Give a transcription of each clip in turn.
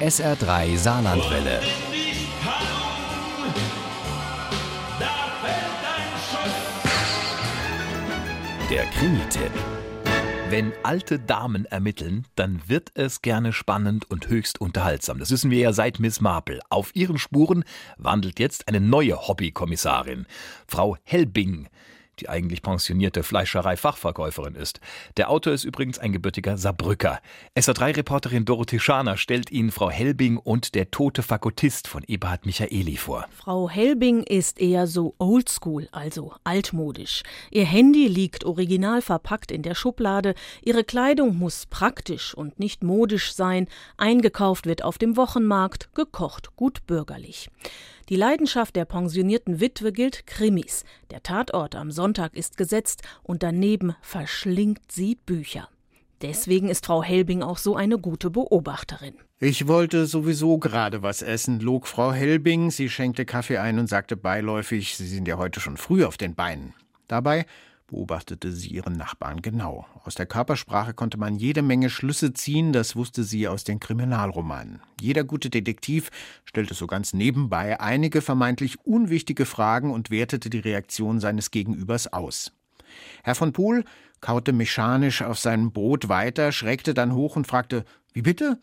SR3 Saarlandwelle. Der Krimi-Tipp. Wenn alte Damen ermitteln, dann wird es gerne spannend und höchst unterhaltsam. Das wissen wir ja seit Miss Marple. Auf ihren Spuren wandelt jetzt eine neue Hobbykommissarin, Frau Helbing die eigentlich pensionierte Fleischerei-Fachverkäuferin ist. Der Autor ist übrigens ein gebürtiger Saarbrücker. SA3-Reporterin Dorothee Scharner stellt Ihnen Frau Helbing und der tote Fagottist von Eberhard Michaeli vor. Frau Helbing ist eher so oldschool, also altmodisch. Ihr Handy liegt original verpackt in der Schublade, ihre Kleidung muss praktisch und nicht modisch sein, eingekauft wird auf dem Wochenmarkt, gekocht gut bürgerlich. Die Leidenschaft der pensionierten Witwe gilt Krimis. Der Tatort am Sonntag ist gesetzt und daneben verschlingt sie Bücher. Deswegen ist Frau Helbing auch so eine gute Beobachterin. Ich wollte sowieso gerade was essen, log Frau Helbing. Sie schenkte Kaffee ein und sagte beiläufig, Sie sind ja heute schon früh auf den Beinen. Dabei beobachtete sie ihren Nachbarn genau. Aus der Körpersprache konnte man jede Menge Schlüsse ziehen, das wusste sie aus den Kriminalromanen. Jeder gute Detektiv stellte so ganz nebenbei einige vermeintlich unwichtige Fragen und wertete die Reaktion seines Gegenübers aus. Herr von Pohl kaute mechanisch auf seinem Brot weiter, schreckte dann hoch und fragte Wie bitte?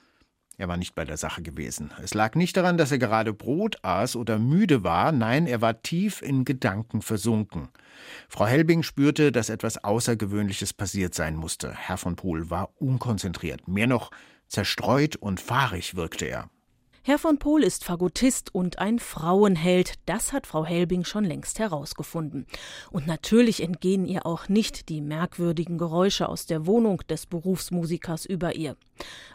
Er war nicht bei der Sache gewesen. Es lag nicht daran, dass er gerade Brot aß oder müde war, nein, er war tief in Gedanken versunken. Frau Helbing spürte, dass etwas Außergewöhnliches passiert sein musste. Herr von Pohl war unkonzentriert, mehr noch zerstreut und fahrig wirkte er. Herr von Pohl ist Fagottist und ein Frauenheld. Das hat Frau Helbing schon längst herausgefunden. Und natürlich entgehen ihr auch nicht die merkwürdigen Geräusche aus der Wohnung des Berufsmusikers über ihr.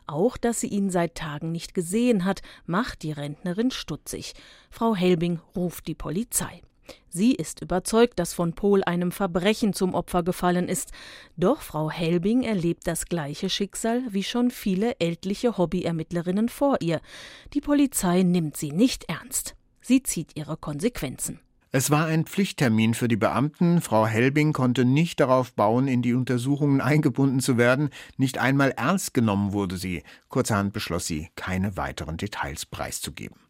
Auch, dass sie ihn seit Tagen nicht gesehen hat, macht die Rentnerin stutzig. Frau Helbing ruft die Polizei. Sie ist überzeugt, dass von Pohl einem Verbrechen zum Opfer gefallen ist. Doch Frau Helbing erlebt das gleiche Schicksal wie schon viele ältliche Hobbyermittlerinnen vor ihr. Die Polizei nimmt sie nicht ernst. Sie zieht ihre Konsequenzen. Es war ein Pflichttermin für die Beamten. Frau Helbing konnte nicht darauf bauen, in die Untersuchungen eingebunden zu werden. Nicht einmal ernst genommen wurde sie. Kurzerhand beschloss sie, keine weiteren Details preiszugeben.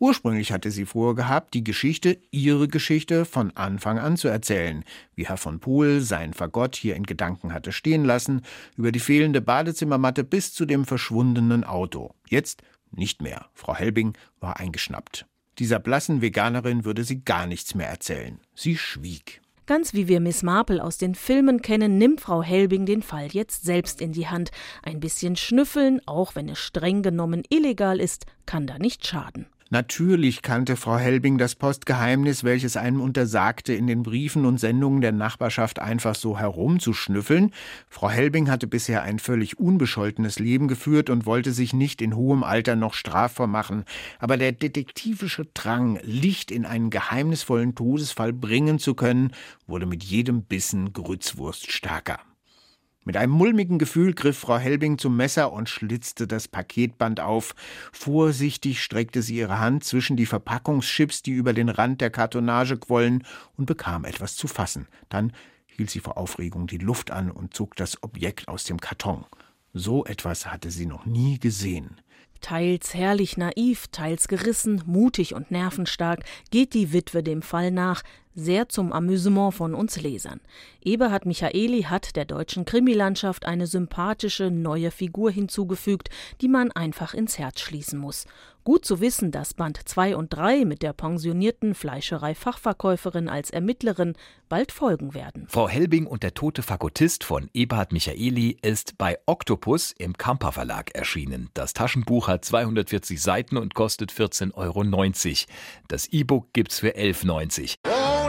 Ursprünglich hatte sie vorgehabt, die Geschichte, ihre Geschichte, von Anfang an zu erzählen, wie Herr von Pohl seinen Fagott hier in Gedanken hatte stehen lassen, über die fehlende Badezimmermatte bis zu dem verschwundenen Auto. Jetzt nicht mehr. Frau Helbing war eingeschnappt. Dieser blassen Veganerin würde sie gar nichts mehr erzählen. Sie schwieg. Ganz wie wir Miss Marple aus den Filmen kennen, nimmt Frau Helbing den Fall jetzt selbst in die Hand. Ein bisschen schnüffeln, auch wenn es streng genommen illegal ist, kann da nicht schaden. Natürlich kannte Frau Helbing das Postgeheimnis, welches einem untersagte, in den Briefen und Sendungen der Nachbarschaft einfach so herumzuschnüffeln. Frau Helbing hatte bisher ein völlig unbescholtenes Leben geführt und wollte sich nicht in hohem Alter noch strafbar machen. Aber der detektivische Drang, Licht in einen geheimnisvollen Todesfall bringen zu können, wurde mit jedem Bissen Grützwurst stärker. Mit einem mulmigen Gefühl griff Frau Helbing zum Messer und schlitzte das Paketband auf. Vorsichtig streckte sie ihre Hand zwischen die Verpackungschips, die über den Rand der Kartonage quollen, und bekam etwas zu fassen. Dann hielt sie vor Aufregung die Luft an und zog das Objekt aus dem Karton. So etwas hatte sie noch nie gesehen. Teils herrlich naiv, teils gerissen, mutig und nervenstark geht die Witwe dem Fall nach, sehr zum Amüsement von uns Lesern. Eberhard Michaeli hat der deutschen Krimilandschaft eine sympathische neue Figur hinzugefügt, die man einfach ins Herz schließen muss. Gut zu wissen, dass Band 2 und 3 mit der pensionierten Fleischerei-Fachverkäuferin als Ermittlerin bald folgen werden. Frau Helbing und der tote Fagottist von Eberhard Michaeli ist bei Octopus im Kamper Verlag erschienen. Das Taschenbuch hat 240 Seiten und kostet 14,90 Euro. Das E-Book gibt's für 11,90 Euro.